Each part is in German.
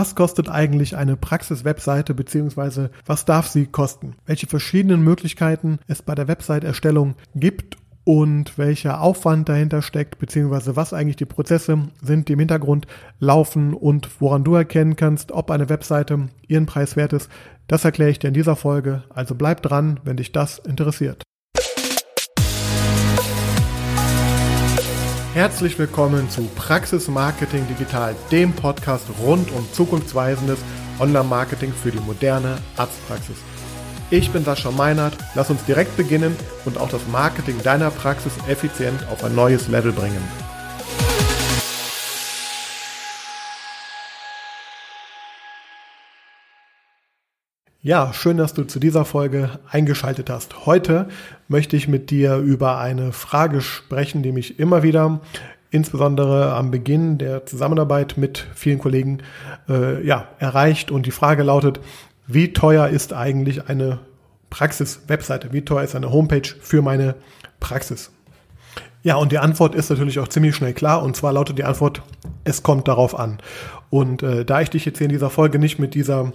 Was kostet eigentlich eine Praxis-Webseite bzw. was darf sie kosten? Welche verschiedenen Möglichkeiten es bei der Website-Erstellung gibt und welcher Aufwand dahinter steckt, beziehungsweise was eigentlich die Prozesse sind, die im Hintergrund laufen und woran du erkennen kannst, ob eine Webseite ihren Preis wert ist, das erkläre ich dir in dieser Folge. Also bleib dran, wenn dich das interessiert. Herzlich willkommen zu Praxis Marketing Digital, dem Podcast rund um zukunftsweisendes Online-Marketing für die moderne Arztpraxis. Ich bin Sascha Meinert, lass uns direkt beginnen und auch das Marketing deiner Praxis effizient auf ein neues Level bringen. Ja, schön, dass du zu dieser Folge eingeschaltet hast. Heute möchte ich mit dir über eine Frage sprechen, die mich immer wieder, insbesondere am Beginn der Zusammenarbeit mit vielen Kollegen, äh, ja, erreicht. Und die Frage lautet, wie teuer ist eigentlich eine Praxis-Webseite? Wie teuer ist eine Homepage für meine Praxis? Ja, und die Antwort ist natürlich auch ziemlich schnell klar. Und zwar lautet die Antwort, es kommt darauf an. Und äh, da ich dich jetzt hier in dieser Folge nicht mit dieser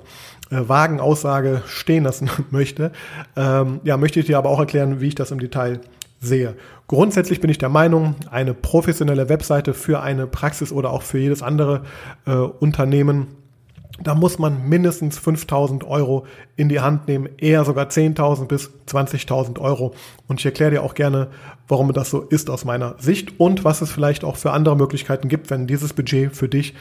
äh, vagen Aussage stehen lassen möchte, ähm, ja, möchte ich dir aber auch erklären, wie ich das im Detail sehe. Grundsätzlich bin ich der Meinung, eine professionelle Webseite für eine Praxis oder auch für jedes andere äh, Unternehmen da muss man mindestens 5000 Euro in die Hand nehmen, eher sogar 10.000 bis 20.000 Euro. Und ich erkläre dir auch gerne, warum das so ist aus meiner Sicht und was es vielleicht auch für andere Möglichkeiten gibt, wenn dieses Budget für dich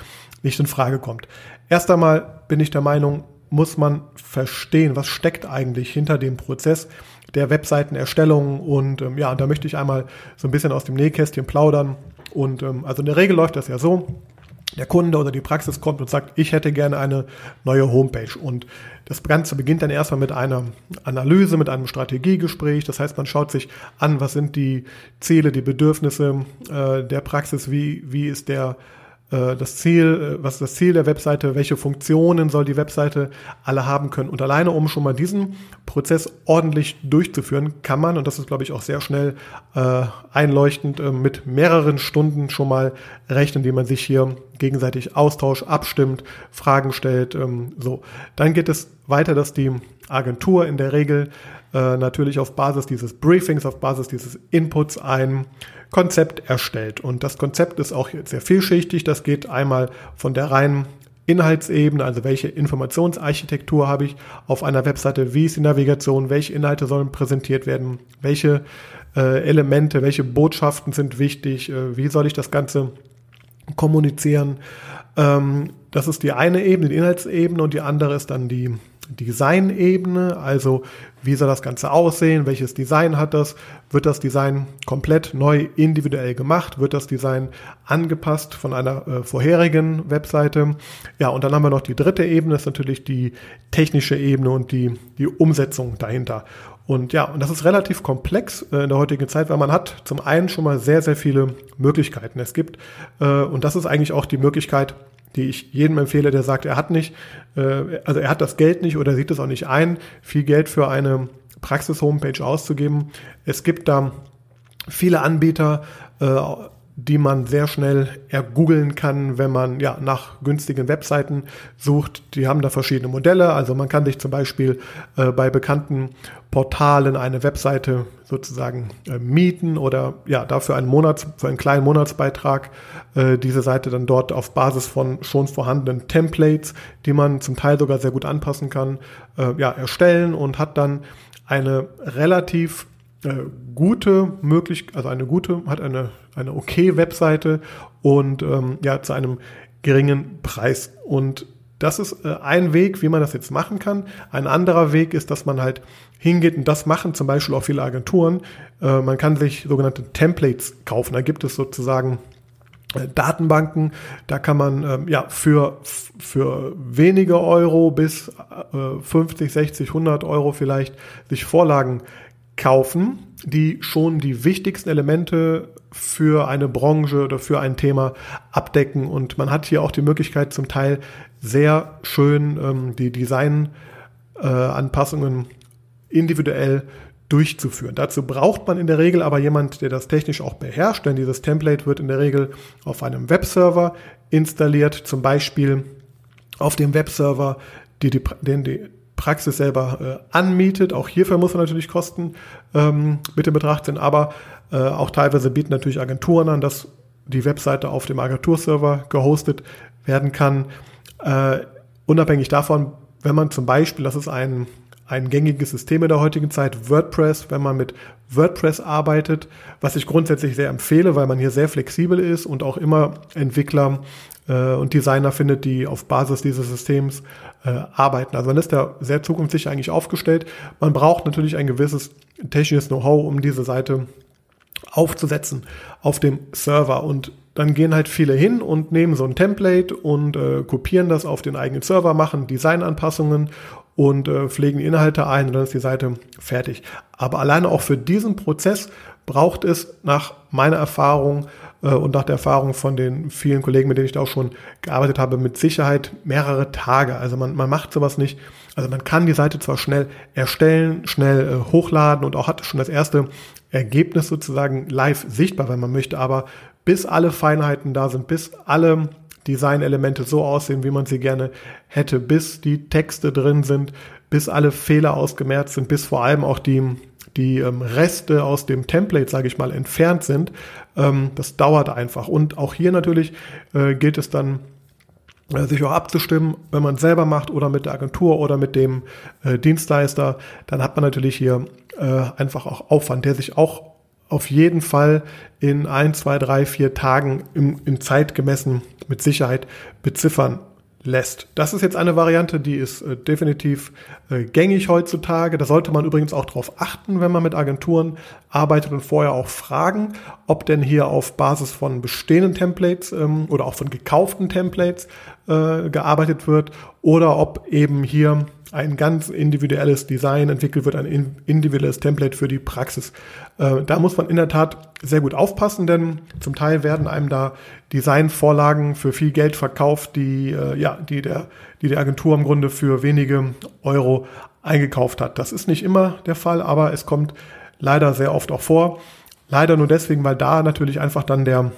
nicht in Frage kommt. Erst einmal bin ich der Meinung, muss man verstehen, was steckt eigentlich hinter dem Prozess der Webseitenerstellung. Und ähm, ja, da möchte ich einmal so ein bisschen aus dem Nähkästchen plaudern. Und ähm, also in der Regel läuft das ja so. Der Kunde oder die Praxis kommt und sagt, ich hätte gerne eine neue Homepage. Und das Ganze beginnt dann erstmal mit einer Analyse, mit einem Strategiegespräch. Das heißt, man schaut sich an, was sind die Ziele, die Bedürfnisse äh, der Praxis, wie, wie ist der das Ziel, äh, was ist das Ziel der Webseite, welche Funktionen soll die Webseite alle haben können. Und alleine, um schon mal diesen Prozess ordentlich durchzuführen, kann man, und das ist, glaube ich, auch sehr schnell äh, einleuchtend, äh, mit mehreren Stunden schon mal rechnen, die man sich hier gegenseitig austauscht, abstimmt, Fragen stellt. Ähm, so, dann geht es weiter, dass die Agentur in der Regel äh, natürlich auf Basis dieses Briefings, auf Basis dieses Inputs ein Konzept erstellt. Und das Konzept ist auch sehr vielschichtig. Das geht einmal von der reinen Inhaltsebene, also welche Informationsarchitektur habe ich auf einer Webseite, wie ist die Navigation, welche Inhalte sollen präsentiert werden, welche äh, Elemente, welche Botschaften sind wichtig, äh, wie soll ich das Ganze kommunizieren. Ähm, das ist die eine Ebene, die Inhaltsebene und die andere ist dann die Design-Ebene, also wie soll das Ganze aussehen, welches Design hat das, wird das Design komplett neu individuell gemacht, wird das Design angepasst von einer äh, vorherigen Webseite. Ja, und dann haben wir noch die dritte Ebene, ist natürlich die technische Ebene und die, die Umsetzung dahinter. Und ja, und das ist relativ komplex äh, in der heutigen Zeit, weil man hat zum einen schon mal sehr, sehr viele Möglichkeiten. Es gibt, äh, und das ist eigentlich auch die Möglichkeit, die ich jedem empfehle, der sagt, er hat nicht, äh, also er hat das Geld nicht oder sieht es auch nicht ein, viel Geld für eine Praxis-Homepage auszugeben. Es gibt da viele Anbieter, äh, die man sehr schnell ergoogeln kann, wenn man ja nach günstigen Webseiten sucht. Die haben da verschiedene Modelle. Also man kann sich zum Beispiel äh, bei bekannten Portalen eine Webseite sozusagen äh, mieten oder ja dafür einen Monats für einen kleinen Monatsbeitrag äh, diese Seite dann dort auf Basis von schon vorhandenen Templates, die man zum Teil sogar sehr gut anpassen kann, äh, ja erstellen und hat dann eine relativ äh, gute Möglichkeit, also eine gute, hat eine, eine okay Webseite und ähm, ja, zu einem geringen Preis. Und das ist äh, ein Weg, wie man das jetzt machen kann. Ein anderer Weg ist, dass man halt hingeht und das machen zum Beispiel auch viele Agenturen. Äh, man kann sich sogenannte Templates kaufen. Da gibt es sozusagen äh, Datenbanken, da kann man ähm, ja für, für wenige Euro bis äh, 50, 60, 100 Euro vielleicht sich Vorlagen kaufen, die schon die wichtigsten Elemente für eine Branche oder für ein Thema abdecken. Und man hat hier auch die Möglichkeit, zum Teil sehr schön ähm, die Designanpassungen äh, individuell durchzuführen. Dazu braucht man in der Regel aber jemand, der das technisch auch beherrscht, denn dieses Template wird in der Regel auf einem Webserver installiert, zum Beispiel auf dem Webserver, die, die, den die Praxis selber äh, anmietet. Auch hierfür muss man natürlich Kosten ähm, mit in Betracht ziehen, aber äh, auch teilweise bieten natürlich Agenturen an, dass die Webseite auf dem Agenturserver gehostet werden kann. Äh, unabhängig davon, wenn man zum Beispiel, das ist ein, ein gängiges System in der heutigen Zeit, WordPress, wenn man mit WordPress arbeitet, was ich grundsätzlich sehr empfehle, weil man hier sehr flexibel ist und auch immer Entwickler äh, und Designer findet, die auf Basis dieses Systems äh, arbeiten. Also man ist da sehr zukunftssicher eigentlich aufgestellt. Man braucht natürlich ein gewisses technisches Know-how, um diese Seite aufzusetzen auf dem Server und dann gehen halt viele hin und nehmen so ein Template und äh, kopieren das auf den eigenen Server, machen Designanpassungen und äh, pflegen Inhalte ein und dann ist die Seite fertig. Aber alleine auch für diesen Prozess braucht es nach meiner Erfahrung äh, und nach der Erfahrung von den vielen Kollegen, mit denen ich da auch schon gearbeitet habe, mit Sicherheit mehrere Tage. Also man, man macht sowas nicht. Also man kann die Seite zwar schnell erstellen, schnell äh, hochladen und auch hat schon das erste Ergebnis sozusagen live sichtbar, wenn man möchte, aber bis alle Feinheiten da sind, bis alle Designelemente so aussehen, wie man sie gerne hätte, bis die Texte drin sind, bis alle Fehler ausgemerzt sind, bis vor allem auch die, die ähm, Reste aus dem Template, sage ich mal, entfernt sind. Ähm, das dauert einfach. Und auch hier natürlich äh, gilt es dann, sich auch abzustimmen, wenn man selber macht oder mit der Agentur oder mit dem äh, Dienstleister, dann hat man natürlich hier äh, einfach auch Aufwand, der sich auch auf jeden Fall in ein, zwei, drei, vier Tagen im, in Zeit gemessen mit Sicherheit beziffern lässt. Das ist jetzt eine Variante, die ist äh, definitiv äh, gängig heutzutage. Da sollte man übrigens auch darauf achten, wenn man mit Agenturen arbeitet und vorher auch fragen, ob denn hier auf Basis von bestehenden Templates ähm, oder auch von gekauften Templates äh, gearbeitet wird oder ob eben hier ein ganz individuelles Design entwickelt wird, ein individuelles Template für die Praxis. Äh, da muss man in der Tat sehr gut aufpassen, denn zum Teil werden einem da Designvorlagen für viel Geld verkauft, die, äh, ja, die, der, die der Agentur im Grunde für wenige Euro eingekauft hat. Das ist nicht immer der Fall, aber es kommt leider sehr oft auch vor. Leider nur deswegen, weil da natürlich einfach dann der,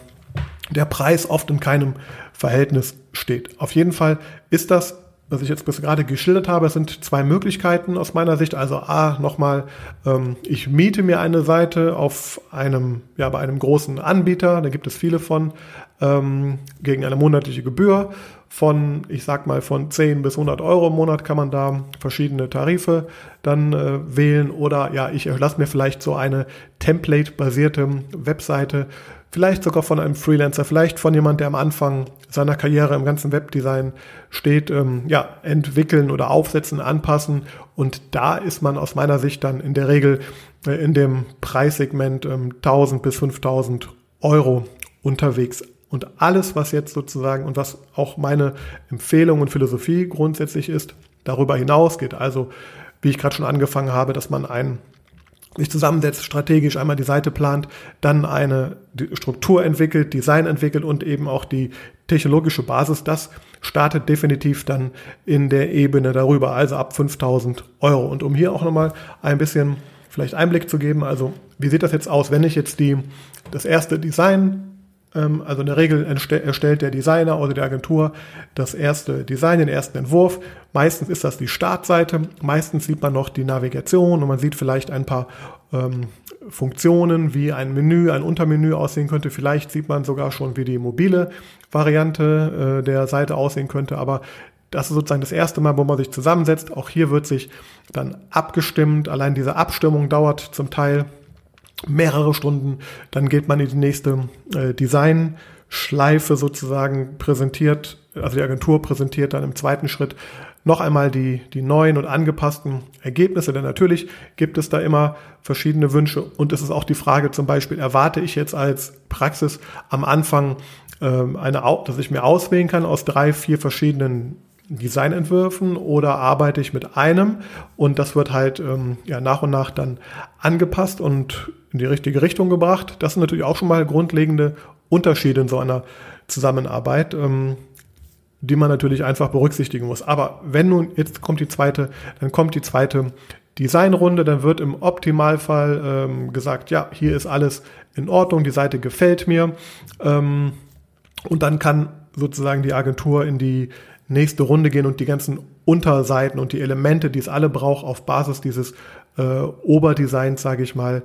der Preis oft in keinem Verhältnis steht. Auf jeden Fall ist das was ich jetzt bis gerade geschildert habe, sind zwei Möglichkeiten aus meiner Sicht. Also A, nochmal, ähm, ich miete mir eine Seite auf einem, ja, bei einem großen Anbieter, da gibt es viele von, ähm, gegen eine monatliche Gebühr von, ich sag mal, von 10 bis 100 Euro im Monat kann man da verschiedene Tarife dann äh, wählen oder ja, ich lasse mir vielleicht so eine Template-basierte Webseite vielleicht sogar von einem Freelancer, vielleicht von jemand, der am Anfang seiner Karriere im ganzen Webdesign steht, ähm, ja, entwickeln oder aufsetzen, anpassen. Und da ist man aus meiner Sicht dann in der Regel äh, in dem Preissegment ähm, 1000 bis 5000 Euro unterwegs. Und alles, was jetzt sozusagen und was auch meine Empfehlung und Philosophie grundsätzlich ist, darüber hinausgeht. Also, wie ich gerade schon angefangen habe, dass man ein sich zusammensetzt, strategisch einmal die Seite plant, dann eine Struktur entwickelt, Design entwickelt und eben auch die technologische Basis, das startet definitiv dann in der Ebene darüber, also ab 5000 Euro. Und um hier auch nochmal ein bisschen vielleicht Einblick zu geben, also wie sieht das jetzt aus, wenn ich jetzt die, das erste Design also in der Regel erstellt der Designer oder die Agentur das erste Design, den ersten Entwurf. Meistens ist das die Startseite. Meistens sieht man noch die Navigation und man sieht vielleicht ein paar ähm, Funktionen, wie ein Menü, ein Untermenü aussehen könnte. Vielleicht sieht man sogar schon, wie die mobile Variante äh, der Seite aussehen könnte. Aber das ist sozusagen das erste Mal, wo man sich zusammensetzt. Auch hier wird sich dann abgestimmt. Allein diese Abstimmung dauert zum Teil mehrere Stunden. Dann geht man in die nächste äh, Design-Schleife sozusagen präsentiert, also die Agentur präsentiert dann im zweiten Schritt noch einmal die, die neuen und angepassten Ergebnisse, denn natürlich gibt es da immer verschiedene Wünsche und es ist auch die Frage zum Beispiel, erwarte ich jetzt als Praxis am Anfang ähm, eine, dass ich mir auswählen kann aus drei, vier verschiedenen Designentwürfen oder arbeite ich mit einem und das wird halt ähm, ja, nach und nach dann angepasst und in die richtige Richtung gebracht. Das sind natürlich auch schon mal grundlegende Unterschiede in so einer Zusammenarbeit, ähm, die man natürlich einfach berücksichtigen muss. Aber wenn nun, jetzt kommt die zweite, dann kommt die zweite Designrunde, dann wird im Optimalfall ähm, gesagt, ja, hier ist alles in Ordnung, die Seite gefällt mir. Ähm, und dann kann sozusagen die Agentur in die nächste Runde gehen und die ganzen Unterseiten und die Elemente, die es alle braucht, auf Basis dieses äh, Oberdesigns, sage ich mal,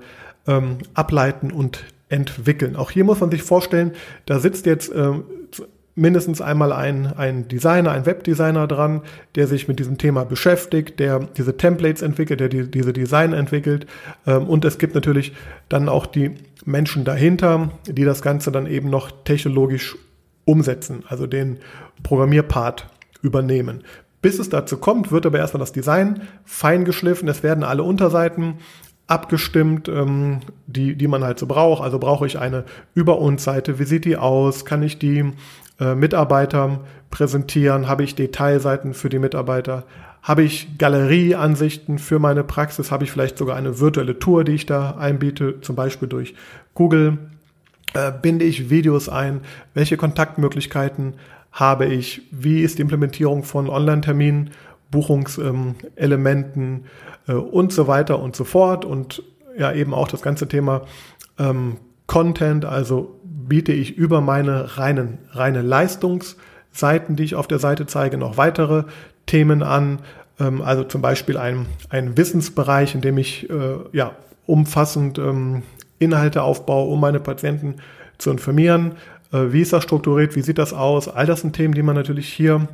ähm, ableiten und entwickeln. Auch hier muss man sich vorstellen, da sitzt jetzt ähm, mindestens einmal ein, ein Designer, ein Webdesigner dran, der sich mit diesem Thema beschäftigt, der diese Templates entwickelt, der die, diese Design entwickelt. Ähm, und es gibt natürlich dann auch die Menschen dahinter, die das Ganze dann eben noch technologisch umsetzen, also den Programmierpart übernehmen. Bis es dazu kommt, wird aber erstmal das Design fein geschliffen. Es werden alle Unterseiten abgestimmt, ähm, die, die man halt so braucht. Also brauche ich eine Über uns Seite. Wie sieht die aus? Kann ich die äh, Mitarbeitern präsentieren? Habe ich Detailseiten für die Mitarbeiter? Habe ich Galerieansichten für meine Praxis? Habe ich vielleicht sogar eine virtuelle Tour, die ich da einbiete, zum Beispiel durch Google? Äh, binde ich Videos ein? Welche Kontaktmöglichkeiten habe ich? Wie ist die Implementierung von Online-Terminen? Buchungselementen äh, und so weiter und so fort. Und ja, eben auch das ganze Thema ähm, Content, also biete ich über meine reinen, reine Leistungsseiten, die ich auf der Seite zeige, noch weitere Themen an. Ähm, also zum Beispiel ein, ein Wissensbereich, in dem ich äh, ja, umfassend ähm, Inhalte aufbaue, um meine Patienten zu informieren. Äh, wie ist das strukturiert? Wie sieht das aus? All das sind Themen, die man natürlich hier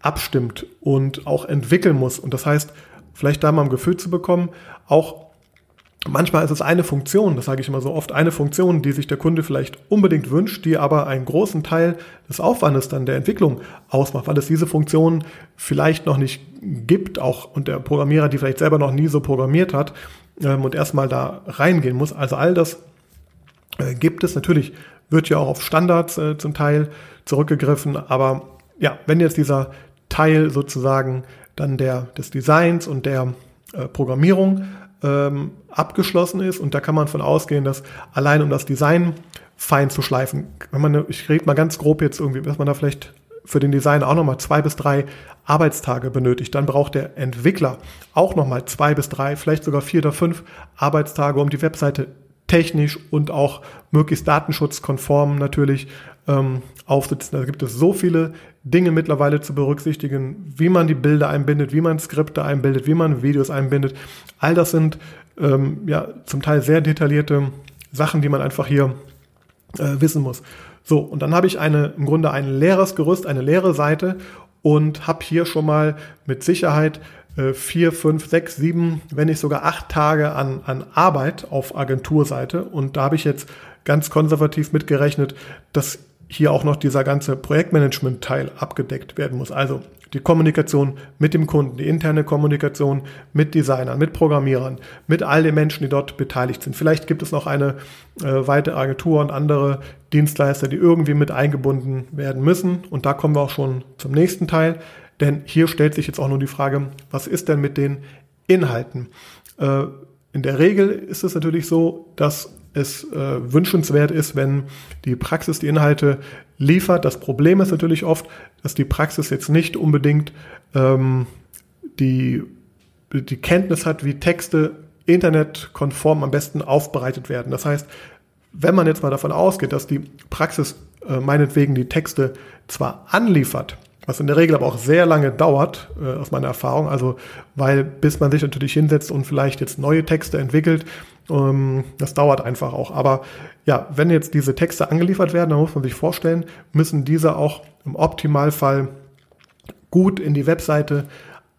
abstimmt und auch entwickeln muss. Und das heißt, vielleicht da mal ein Gefühl zu bekommen, auch manchmal ist es eine Funktion, das sage ich immer so oft, eine Funktion, die sich der Kunde vielleicht unbedingt wünscht, die aber einen großen Teil des Aufwandes dann der Entwicklung ausmacht, weil es diese Funktion vielleicht noch nicht gibt, auch und der Programmierer die vielleicht selber noch nie so programmiert hat ähm, und erstmal da reingehen muss. Also all das äh, gibt es. Natürlich wird ja auch auf Standards äh, zum Teil zurückgegriffen, aber ja, wenn jetzt dieser Teil sozusagen dann der, des Designs und der äh, Programmierung ähm, abgeschlossen ist. Und da kann man von ausgehen, dass allein um das Design fein zu schleifen, wenn man, ich rede mal ganz grob jetzt irgendwie, dass man da vielleicht für den Design auch nochmal zwei bis drei Arbeitstage benötigt. Dann braucht der Entwickler auch nochmal zwei bis drei, vielleicht sogar vier oder fünf Arbeitstage, um die Webseite technisch und auch möglichst datenschutzkonform natürlich ähm, aufsitzen. Da gibt es so viele Dinge mittlerweile zu berücksichtigen, wie man die Bilder einbindet, wie man Skripte einbindet, wie man Videos einbindet. All das sind ähm, ja zum Teil sehr detaillierte Sachen, die man einfach hier äh, wissen muss. So, und dann habe ich eine, im Grunde ein leeres Gerüst, eine leere Seite und habe hier schon mal mit Sicherheit vier, fünf, sechs, sieben, wenn nicht sogar acht Tage an, an Arbeit auf Agenturseite. Und da habe ich jetzt ganz konservativ mitgerechnet, dass hier auch noch dieser ganze Projektmanagement-Teil abgedeckt werden muss. Also die Kommunikation mit dem Kunden, die interne Kommunikation mit Designern, mit Programmierern, mit all den Menschen, die dort beteiligt sind. Vielleicht gibt es noch eine äh, weitere Agentur und andere Dienstleister, die irgendwie mit eingebunden werden müssen. Und da kommen wir auch schon zum nächsten Teil. Denn hier stellt sich jetzt auch nur die Frage, was ist denn mit den Inhalten? Äh, in der Regel ist es natürlich so, dass es äh, wünschenswert ist, wenn die Praxis die Inhalte liefert. Das Problem ist natürlich oft, dass die Praxis jetzt nicht unbedingt ähm, die, die Kenntnis hat, wie Texte internetkonform am besten aufbereitet werden. Das heißt, wenn man jetzt mal davon ausgeht, dass die Praxis äh, meinetwegen die Texte zwar anliefert, was in der Regel aber auch sehr lange dauert, äh, aus meiner Erfahrung. Also, weil bis man sich natürlich hinsetzt und vielleicht jetzt neue Texte entwickelt, ähm, das dauert einfach auch. Aber ja, wenn jetzt diese Texte angeliefert werden, dann muss man sich vorstellen, müssen diese auch im Optimalfall gut in die Webseite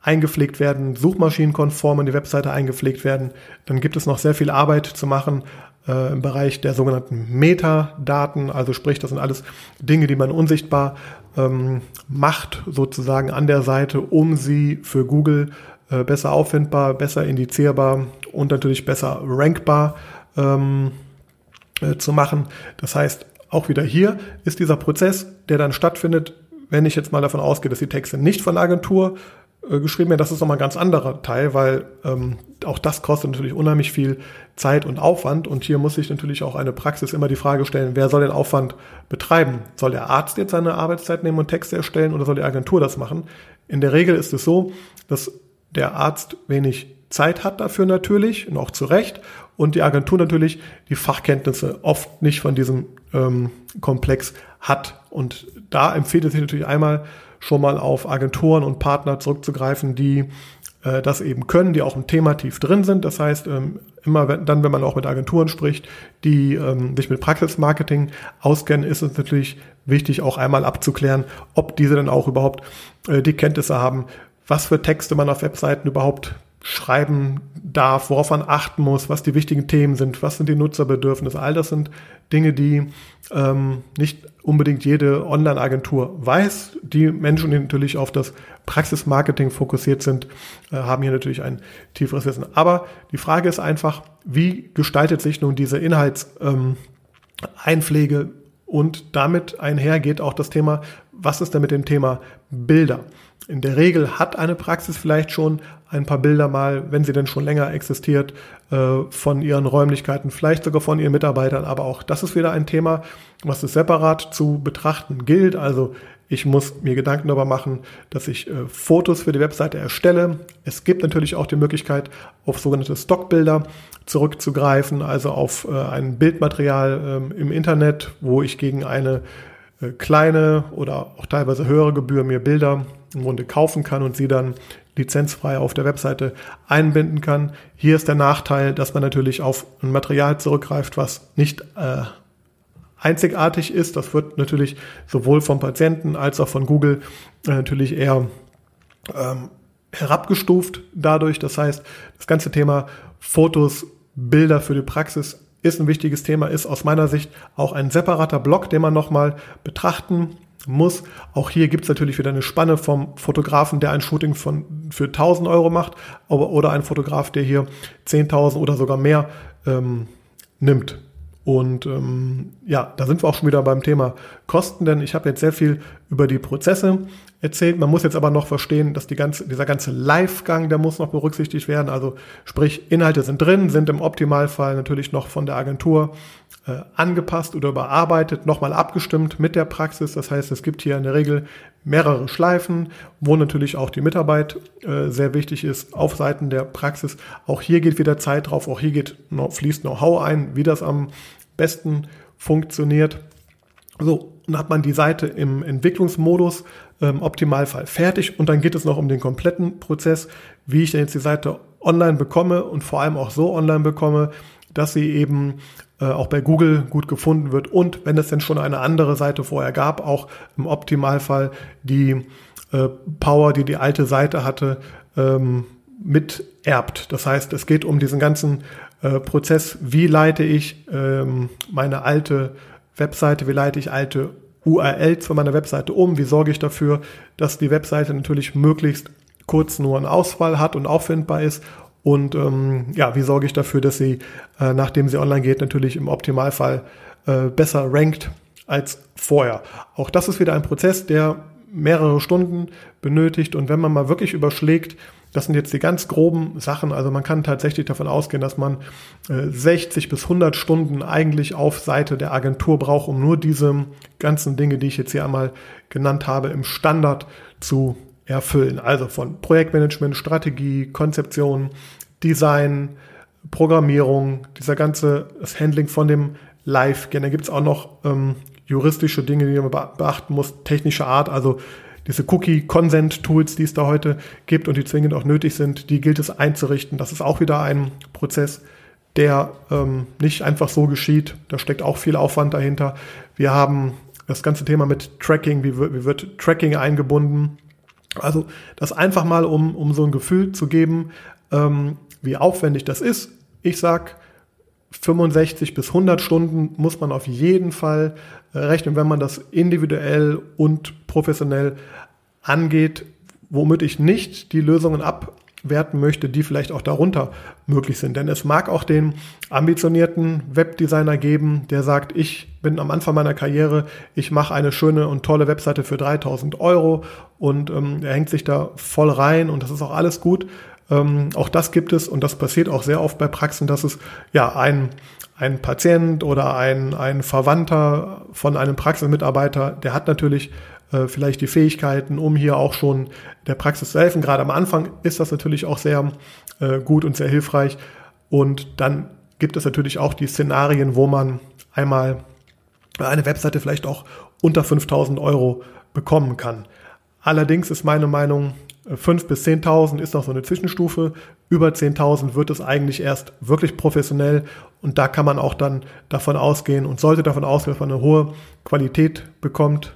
eingepflegt werden, suchmaschinenkonform in die Webseite eingepflegt werden. Dann gibt es noch sehr viel Arbeit zu machen äh, im Bereich der sogenannten Metadaten. Also sprich, das sind alles Dinge, die man unsichtbar ähm, macht sozusagen an der Seite, um sie für Google äh, besser auffindbar, besser indizierbar und natürlich besser rankbar ähm, äh, zu machen. Das heißt, auch wieder hier ist dieser Prozess, der dann stattfindet, wenn ich jetzt mal davon ausgehe, dass die Texte nicht von der Agentur geschrieben werden, das ist nochmal ein ganz anderer Teil, weil ähm, auch das kostet natürlich unheimlich viel Zeit und Aufwand. Und hier muss sich natürlich auch eine Praxis immer die Frage stellen, wer soll den Aufwand betreiben? Soll der Arzt jetzt seine Arbeitszeit nehmen und Texte erstellen oder soll die Agentur das machen? In der Regel ist es so, dass der Arzt wenig Zeit hat dafür natürlich und auch zu Recht und die Agentur natürlich die Fachkenntnisse oft nicht von diesem ähm, Komplex hat. Und da empfiehlt es sich natürlich einmal schon mal auf Agenturen und Partner zurückzugreifen, die äh, das eben können, die auch im Thema tief drin sind. Das heißt, ähm, immer wenn, dann, wenn man auch mit Agenturen spricht, die ähm, sich mit Praxismarketing auskennen, ist es natürlich wichtig, auch einmal abzuklären, ob diese dann auch überhaupt äh, die Kenntnisse haben, was für Texte man auf Webseiten überhaupt schreiben darf, worauf man achten muss, was die wichtigen Themen sind, was sind die Nutzerbedürfnisse. All das sind Dinge, die ähm, nicht unbedingt jede Online-Agentur weiß. Die Menschen, die natürlich auf das Praxismarketing fokussiert sind, äh, haben hier natürlich ein tieferes Wissen. Aber die Frage ist einfach, wie gestaltet sich nun diese Inhaltseinpflege ähm, und damit einhergeht auch das Thema, was ist denn mit dem Thema Bilder? In der Regel hat eine Praxis vielleicht schon ein paar Bilder mal, wenn sie denn schon länger existiert, äh, von ihren Räumlichkeiten, vielleicht sogar von ihren Mitarbeitern. Aber auch das ist wieder ein Thema, was es separat zu betrachten gilt. Also ich muss mir Gedanken darüber machen, dass ich äh, Fotos für die Webseite erstelle. Es gibt natürlich auch die Möglichkeit, auf sogenannte Stockbilder zurückzugreifen, also auf äh, ein Bildmaterial ähm, im Internet, wo ich gegen eine kleine oder auch teilweise höhere Gebühr mir Bilder im Grunde kaufen kann und sie dann lizenzfrei auf der Webseite einbinden kann. Hier ist der Nachteil, dass man natürlich auf ein Material zurückgreift, was nicht äh, einzigartig ist. Das wird natürlich sowohl vom Patienten als auch von Google äh, natürlich eher ähm, herabgestuft dadurch. Das heißt, das ganze Thema Fotos, Bilder für die Praxis ist ein wichtiges Thema, ist aus meiner Sicht auch ein separater Block, den man nochmal betrachten muss. Auch hier gibt es natürlich wieder eine Spanne vom Fotografen, der ein Shooting von, für 1000 Euro macht, oder ein Fotograf, der hier 10.000 oder sogar mehr ähm, nimmt. Und ähm, ja, da sind wir auch schon wieder beim Thema Kosten, denn ich habe jetzt sehr viel über die Prozesse erzählt. Man muss jetzt aber noch verstehen, dass die ganze, dieser ganze Live-Gang, der muss noch berücksichtigt werden. Also sprich, Inhalte sind drin, sind im Optimalfall natürlich noch von der Agentur äh, angepasst oder überarbeitet, nochmal abgestimmt mit der Praxis. Das heißt, es gibt hier in der Regel mehrere Schleifen, wo natürlich auch die Mitarbeit äh, sehr wichtig ist auf Seiten der Praxis. Auch hier geht wieder Zeit drauf, auch hier geht, fließt Know-how ein, wie das am besten funktioniert. So, dann hat man die Seite im Entwicklungsmodus im Optimalfall fertig und dann geht es noch um den kompletten Prozess, wie ich denn jetzt die Seite online bekomme und vor allem auch so online bekomme, dass sie eben äh, auch bei Google gut gefunden wird und wenn es denn schon eine andere Seite vorher gab, auch im Optimalfall die äh, Power, die die alte Seite hatte, ähm, miterbt. Das heißt, es geht um diesen ganzen äh, Prozess, wie leite ich ähm, meine alte Webseite, wie leite ich alte URLs von meiner Webseite um, wie sorge ich dafür, dass die Webseite natürlich möglichst kurz nur eine Auswahl hat und auffindbar ist? Und ähm, ja, wie sorge ich dafür, dass sie, äh, nachdem sie online geht, natürlich im Optimalfall äh, besser rankt als vorher. Auch das ist wieder ein Prozess, der mehrere Stunden benötigt. Und wenn man mal wirklich überschlägt, das sind jetzt die ganz groben Sachen. Also man kann tatsächlich davon ausgehen, dass man äh, 60 bis 100 Stunden eigentlich auf Seite der Agentur braucht, um nur diese ganzen Dinge, die ich jetzt hier einmal genannt habe, im Standard zu erfüllen. Also von Projektmanagement, Strategie, Konzeption, Design, Programmierung, dieser ganze das Handling von dem Live-Gen. Da gibt es auch noch ähm, juristische Dinge, die man beachten muss, technische Art, also diese Cookie-Consent-Tools, die es da heute gibt und die zwingend auch nötig sind, die gilt es einzurichten. Das ist auch wieder ein Prozess, der ähm, nicht einfach so geschieht. Da steckt auch viel Aufwand dahinter. Wir haben das ganze Thema mit Tracking, wie wird, wie wird Tracking eingebunden. Also das einfach mal, um, um so ein Gefühl zu geben, ähm, wie aufwendig das ist. Ich sag 65 bis 100 Stunden muss man auf jeden Fall rechnen, wenn man das individuell und professionell angeht, womit ich nicht die Lösungen abwerten möchte, die vielleicht auch darunter möglich sind. Denn es mag auch den ambitionierten Webdesigner geben, der sagt, ich bin am Anfang meiner Karriere, ich mache eine schöne und tolle Webseite für 3000 Euro und ähm, er hängt sich da voll rein und das ist auch alles gut. Ähm, auch das gibt es und das passiert auch sehr oft bei Praxen, dass es ja ein, ein Patient oder ein, ein Verwandter von einem Praxismitarbeiter, der hat natürlich äh, vielleicht die Fähigkeiten, um hier auch schon der Praxis zu helfen. Gerade am Anfang ist das natürlich auch sehr äh, gut und sehr hilfreich. Und dann gibt es natürlich auch die Szenarien, wo man einmal eine Webseite vielleicht auch unter 5000 Euro bekommen kann. Allerdings ist meine Meinung, 5 bis 10.000 ist noch so eine Zwischenstufe. Über 10.000 wird es eigentlich erst wirklich professionell und da kann man auch dann davon ausgehen und sollte davon ausgehen, dass man eine hohe Qualität bekommt.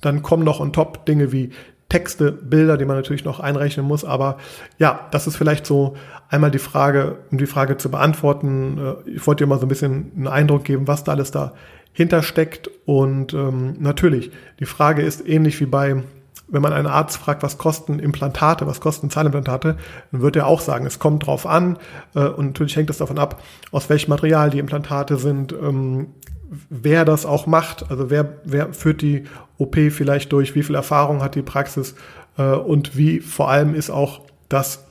Dann kommen noch on top Dinge wie Texte, Bilder, die man natürlich noch einrechnen muss. Aber ja, das ist vielleicht so einmal die Frage, um die Frage zu beantworten. Äh, ich wollte dir mal so ein bisschen einen Eindruck geben, was da alles dahinter steckt. Und ähm, natürlich, die Frage ist ähnlich wie bei wenn man einen Arzt fragt, was kosten Implantate, was kosten Zahnimplantate, dann wird er auch sagen, es kommt drauf an äh, und natürlich hängt es davon ab, aus welchem Material die Implantate sind, ähm, wer das auch macht, also wer, wer führt die OP vielleicht durch, wie viel Erfahrung hat die Praxis äh, und wie vor allem ist auch das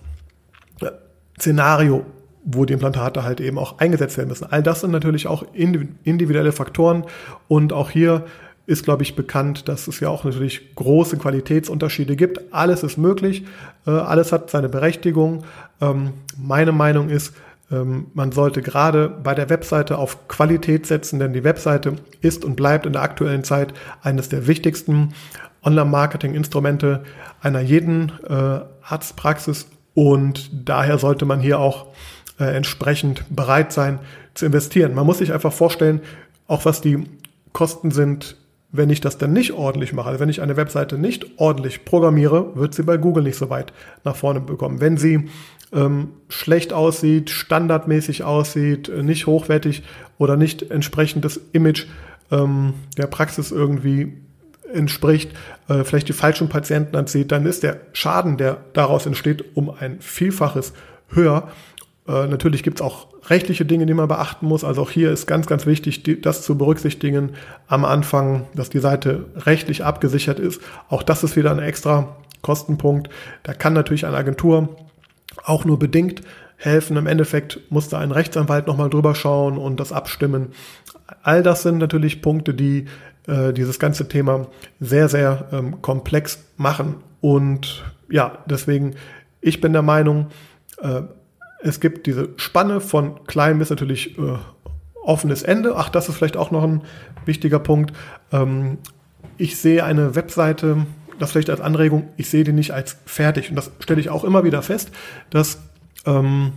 äh, Szenario, wo die Implantate halt eben auch eingesetzt werden müssen. All das sind natürlich auch individuelle Faktoren und auch hier ist, glaube ich, bekannt, dass es ja auch natürlich große Qualitätsunterschiede gibt. Alles ist möglich, äh, alles hat seine Berechtigung. Ähm, meine Meinung ist, ähm, man sollte gerade bei der Webseite auf Qualität setzen, denn die Webseite ist und bleibt in der aktuellen Zeit eines der wichtigsten Online-Marketing-Instrumente einer jeden äh, Arztpraxis und daher sollte man hier auch äh, entsprechend bereit sein zu investieren. Man muss sich einfach vorstellen, auch was die Kosten sind wenn ich das dann nicht ordentlich mache, also wenn ich eine Webseite nicht ordentlich programmiere, wird sie bei Google nicht so weit nach vorne bekommen. Wenn sie ähm, schlecht aussieht, standardmäßig aussieht, äh, nicht hochwertig oder nicht entsprechend das Image ähm, der Praxis irgendwie entspricht, äh, vielleicht die falschen Patienten anzieht, dann ist der Schaden, der daraus entsteht, um ein Vielfaches höher. Äh, natürlich gibt es auch rechtliche Dinge, die man beachten muss. Also auch hier ist ganz, ganz wichtig, die, das zu berücksichtigen am Anfang, dass die Seite rechtlich abgesichert ist. Auch das ist wieder ein extra Kostenpunkt. Da kann natürlich eine Agentur auch nur bedingt helfen. Im Endeffekt muss da ein Rechtsanwalt nochmal drüber schauen und das abstimmen. All das sind natürlich Punkte, die äh, dieses ganze Thema sehr, sehr ähm, komplex machen. Und ja, deswegen, ich bin der Meinung, äh, es gibt diese Spanne von klein bis natürlich äh, offenes Ende. Ach, das ist vielleicht auch noch ein wichtiger Punkt. Ähm, ich sehe eine Webseite, das vielleicht als Anregung, ich sehe die nicht als fertig. Und das stelle ich auch immer wieder fest, dass ähm,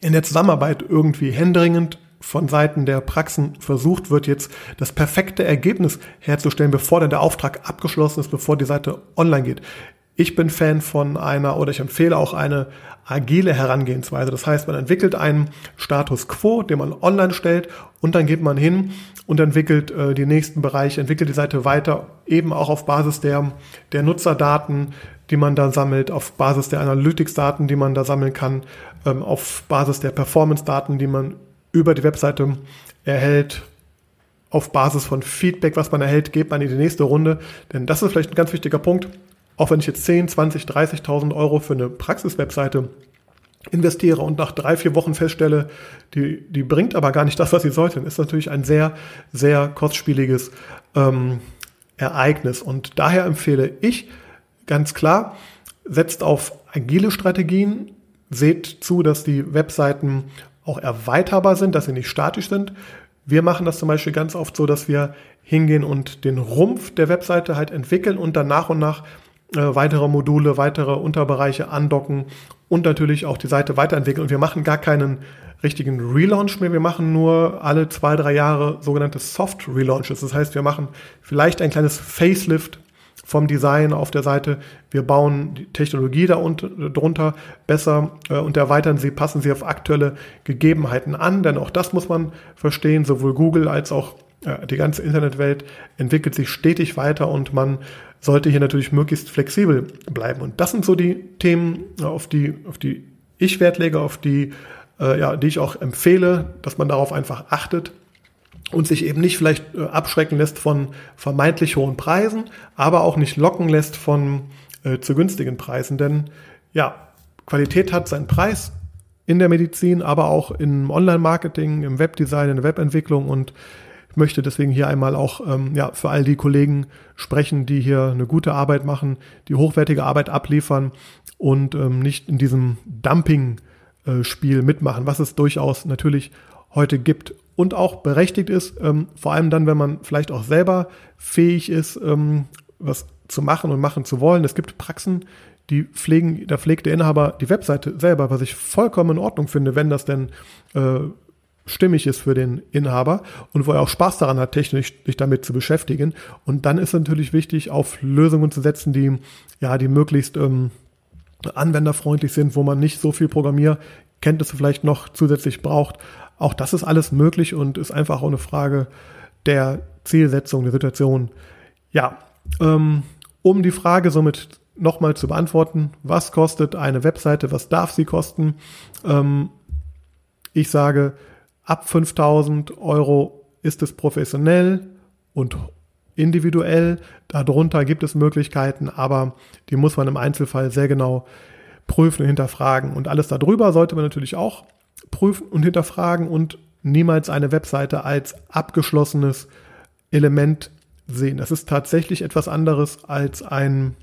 in der Zusammenarbeit irgendwie händeringend von Seiten der Praxen versucht wird, jetzt das perfekte Ergebnis herzustellen, bevor dann der Auftrag abgeschlossen ist, bevor die Seite online geht. Ich bin Fan von einer oder ich empfehle auch eine agile Herangehensweise. Das heißt, man entwickelt einen Status quo, den man online stellt und dann geht man hin und entwickelt äh, die nächsten Bereiche, entwickelt die Seite weiter, eben auch auf Basis der, der Nutzerdaten, die man da sammelt, auf Basis der Analytics-Daten, die man da sammeln kann, ähm, auf Basis der Performance-Daten, die man über die Webseite erhält, auf Basis von Feedback, was man erhält, geht man in die nächste Runde. Denn das ist vielleicht ein ganz wichtiger Punkt. Auch wenn ich jetzt 10, 20, 30.000 Euro für eine Praxiswebseite investiere und nach drei, vier Wochen feststelle, die, die bringt aber gar nicht das, was sie sollte, ist natürlich ein sehr, sehr kostspieliges ähm, Ereignis. Und daher empfehle ich ganz klar, setzt auf agile Strategien, seht zu, dass die Webseiten auch erweiterbar sind, dass sie nicht statisch sind. Wir machen das zum Beispiel ganz oft so, dass wir hingehen und den Rumpf der Webseite halt entwickeln und dann nach und nach äh, weitere Module, weitere Unterbereiche andocken und natürlich auch die Seite weiterentwickeln. Und wir machen gar keinen richtigen Relaunch mehr. Wir machen nur alle zwei, drei Jahre sogenannte Soft Relaunches. Das heißt, wir machen vielleicht ein kleines Facelift vom Design auf der Seite. Wir bauen die Technologie darunter besser äh, und erweitern sie, passen sie auf aktuelle Gegebenheiten an. Denn auch das muss man verstehen. Sowohl Google als auch die ganze Internetwelt entwickelt sich stetig weiter und man sollte hier natürlich möglichst flexibel bleiben. Und das sind so die Themen, auf die, auf die ich Wert lege, auf die, äh, ja, die ich auch empfehle, dass man darauf einfach achtet und sich eben nicht vielleicht äh, abschrecken lässt von vermeintlich hohen Preisen, aber auch nicht locken lässt von äh, zu günstigen Preisen. Denn ja, Qualität hat seinen Preis in der Medizin, aber auch im Online-Marketing, im Webdesign, in der Webentwicklung und ich möchte deswegen hier einmal auch ähm, ja, für all die Kollegen sprechen, die hier eine gute Arbeit machen, die hochwertige Arbeit abliefern und ähm, nicht in diesem Dumping-Spiel äh, mitmachen, was es durchaus natürlich heute gibt und auch berechtigt ist, ähm, vor allem dann, wenn man vielleicht auch selber fähig ist, ähm, was zu machen und machen zu wollen. Es gibt Praxen, die pflegen, da pflegt der Inhaber die Webseite selber, was ich vollkommen in Ordnung finde, wenn das denn äh, stimmig ist für den Inhaber und wo er auch Spaß daran hat, technisch sich damit zu beschäftigen. Und dann ist natürlich wichtig, auf Lösungen zu setzen, die ja, die möglichst ähm, anwenderfreundlich sind, wo man nicht so viel Programmierkenntnisse vielleicht noch zusätzlich braucht. Auch das ist alles möglich und ist einfach auch eine Frage der Zielsetzung der Situation. Ja, ähm, um die Frage somit nochmal zu beantworten, was kostet eine Webseite, was darf sie kosten? Ähm, ich sage, ab 5000 Euro ist es professionell und individuell. Darunter gibt es Möglichkeiten, aber die muss man im Einzelfall sehr genau prüfen und hinterfragen. Und alles darüber sollte man natürlich auch prüfen und hinterfragen und niemals eine Webseite als abgeschlossenes Element sehen. Das ist tatsächlich etwas anderes als ein,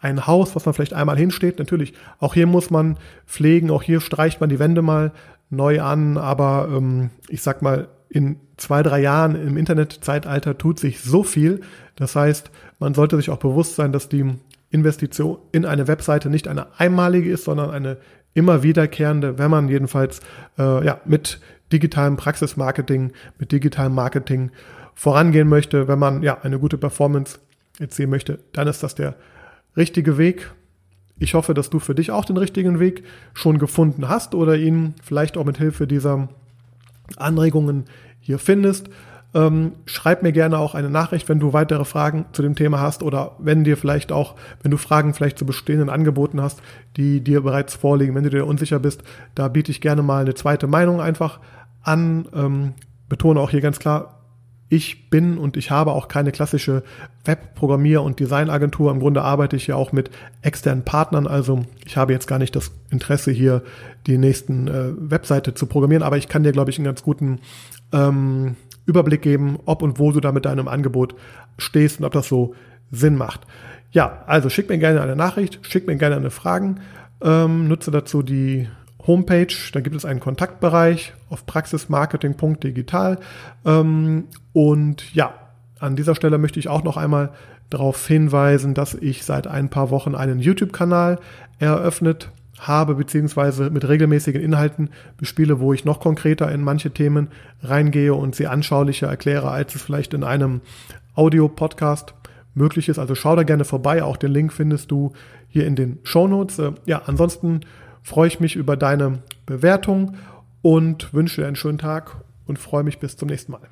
ein Haus, was man vielleicht einmal hinsteht. Natürlich, auch hier muss man pflegen, auch hier streicht man die Wände mal neu an, aber ähm, ich sag mal, in zwei, drei Jahren im Internetzeitalter tut sich so viel. Das heißt, man sollte sich auch bewusst sein, dass die Investition in eine Webseite nicht eine einmalige ist, sondern eine immer wiederkehrende, wenn man jedenfalls äh, ja, mit digitalem Praxismarketing, mit digitalem Marketing vorangehen möchte, wenn man ja eine gute Performance erzielen möchte, dann ist das der richtige Weg. Ich hoffe, dass du für dich auch den richtigen Weg schon gefunden hast oder ihn vielleicht auch mit Hilfe dieser Anregungen hier findest. Ähm, schreib mir gerne auch eine Nachricht, wenn du weitere Fragen zu dem Thema hast oder wenn dir vielleicht auch, wenn du Fragen vielleicht zu bestehenden Angeboten hast, die dir bereits vorliegen, wenn du dir unsicher bist, da biete ich gerne mal eine zweite Meinung einfach an. Ähm, betone auch hier ganz klar, ich bin und ich habe auch keine klassische Webprogrammier- und Designagentur. Im Grunde arbeite ich ja auch mit externen Partnern. Also ich habe jetzt gar nicht das Interesse hier, die nächsten äh, Webseite zu programmieren, aber ich kann dir, glaube ich, einen ganz guten ähm, Überblick geben, ob und wo du da mit deinem Angebot stehst und ob das so Sinn macht. Ja, also schick mir gerne eine Nachricht, schick mir gerne eine Fragen, ähm, nutze dazu die Homepage, da gibt es einen Kontaktbereich auf praxismarketing.digital. Ähm, und ja, an dieser Stelle möchte ich auch noch einmal darauf hinweisen, dass ich seit ein paar Wochen einen YouTube-Kanal eröffnet habe, beziehungsweise mit regelmäßigen Inhalten bespiele, wo ich noch konkreter in manche Themen reingehe und sie anschaulicher erkläre, als es vielleicht in einem Audio-Podcast möglich ist. Also schau da gerne vorbei. Auch den Link findest du hier in den Show Notes. Äh, ja, ansonsten freue ich mich über deine Bewertung und wünsche dir einen schönen Tag und freue mich bis zum nächsten Mal.